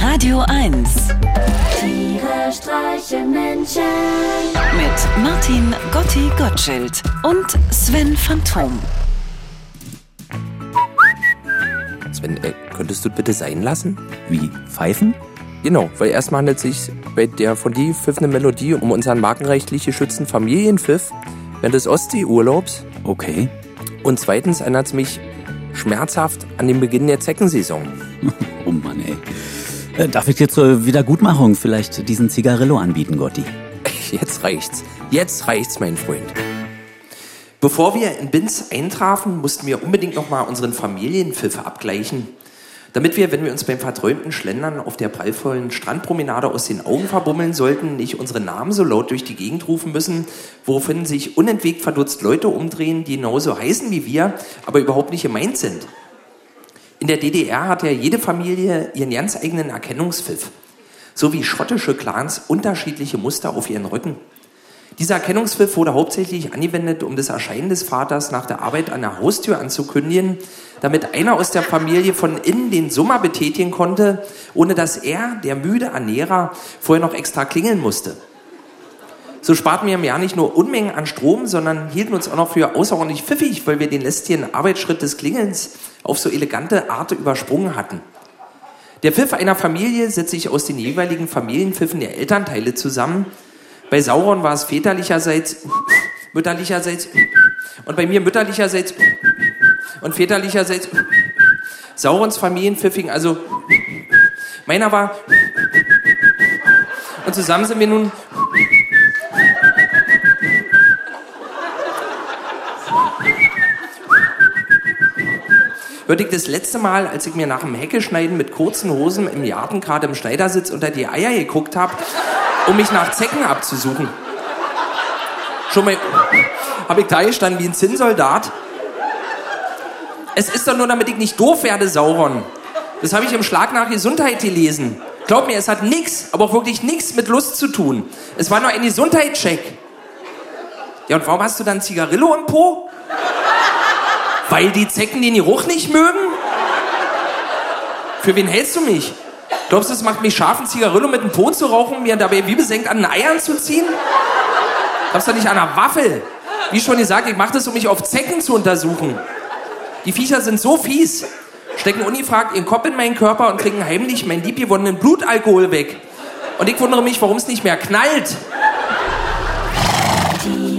Radio 1 Tiere streichen Menschen. mit Martin Gotti Gottschild und Sven Phantom. Sven, äh, könntest du bitte sein lassen? Wie? Pfeifen? Genau, weil erstmal handelt es sich bei der von dir pfiffenden Melodie um unseren markenrechtlich geschützten Familienpfiff während des Ostseeurlaubs. Okay. Und zweitens erinnert es mich schmerzhaft an den Beginn der Zeckensaison. Oh Mann, ey. Äh, Darf ich dir zur Wiedergutmachung vielleicht diesen Zigarillo anbieten, Gotti? Jetzt reicht's. Jetzt reicht's, mein Freund. Bevor wir in Binz eintrafen, mussten wir unbedingt nochmal unseren Familienpfiff abgleichen. Damit wir, wenn wir uns beim verträumten Schlendern auf der prallvollen Strandpromenade aus den Augen verbummeln sollten, nicht unsere Namen so laut durch die Gegend rufen müssen, woraufhin sich unentwegt verdutzt Leute umdrehen, die genauso heißen wie wir, aber überhaupt nicht gemeint sind. In der DDR hat ja jede Familie ihren ganz eigenen Erkennungspfiff. So wie schottische Clans unterschiedliche Muster auf ihren Rücken. Dieser Erkennungspfiff wurde hauptsächlich angewendet, um das Erscheinen des Vaters nach der Arbeit an der Haustür anzukündigen, damit einer aus der Familie von innen den Summer betätigen konnte, ohne dass er, der müde Ernährer, vorher noch extra klingeln musste. So sparten wir im Jahr nicht nur Unmengen an Strom, sondern hielten uns auch noch für außerordentlich pfiffig, weil wir den lästigen Arbeitsschritt des Klingelns auf so elegante Art übersprungen hatten. Der Pfiff einer Familie setzt sich aus den jeweiligen Familienpfiffen der Elternteile zusammen. Bei Sauron war es väterlicherseits, mütterlicherseits und bei mir mütterlicherseits und väterlicherseits. Saurons Familienpfiff fing also, meiner war und zusammen sind wir nun hörte ich das letzte Mal, als ich mir nach dem Heckeschneiden mit kurzen Hosen im Garten gerade im Schneidersitz unter die Eier geguckt habe, um mich nach Zecken abzusuchen. Schon mal habe ich da gestanden wie ein Zinnsoldat. Es ist doch nur, damit ich nicht doof werde, Sauron. Das habe ich im Schlag nach Gesundheit gelesen. Glaub mir, es hat nichts, aber auch wirklich nichts mit Lust zu tun. Es war nur ein Gesundheitscheck. Ja, und warum hast du dann Zigarillo im Po? Weil die Zecken den Geruch nicht mögen? Für wen hältst du mich? Glaubst du, es macht mich scharf, ein Zigarillo mit dem Po zu rauchen, mir dabei wie besenkt an den Eiern zu ziehen? Glaubst du nicht an einer Waffel? Wie schon gesagt, ich mache das, um mich auf Zecken zu untersuchen. Die Viecher sind so fies, stecken ungefragt ihren Kopf in meinen Körper und trinken heimlich meinen liebgewonnenen Blutalkohol weg. Und ich wundere mich, warum es nicht mehr knallt.